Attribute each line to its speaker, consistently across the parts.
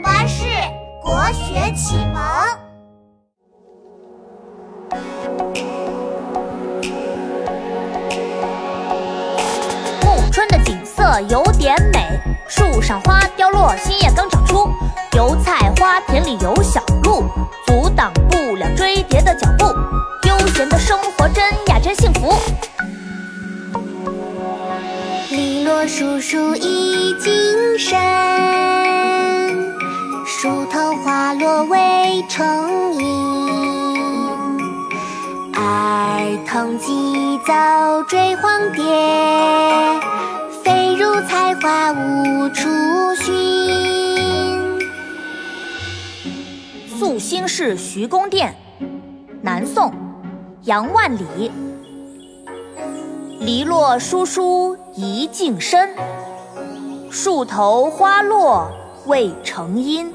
Speaker 1: 巴士国学启蒙。
Speaker 2: 暮春的景色有点美，树上花凋落，新叶刚长出。油菜花田里有小路，阻挡不了追蝶的脚步。悠闲的生活真呀真幸福。
Speaker 3: 篱落疏疏已经深，树头花落未成阴。儿童急走追黄蝶，飞入菜花无处寻。
Speaker 2: 宿新市徐公店，南宋，杨万里。篱落疏疏一径深，树头花落未成阴。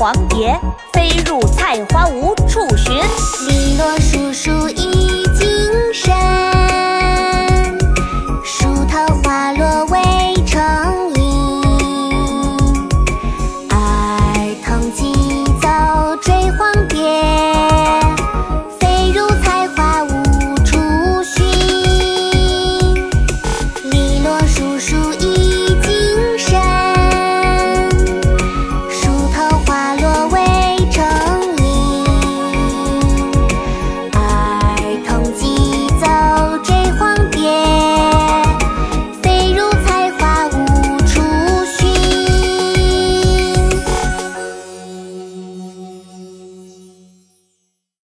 Speaker 2: 黄蝶飞入菜花无处寻。篱落疏疏一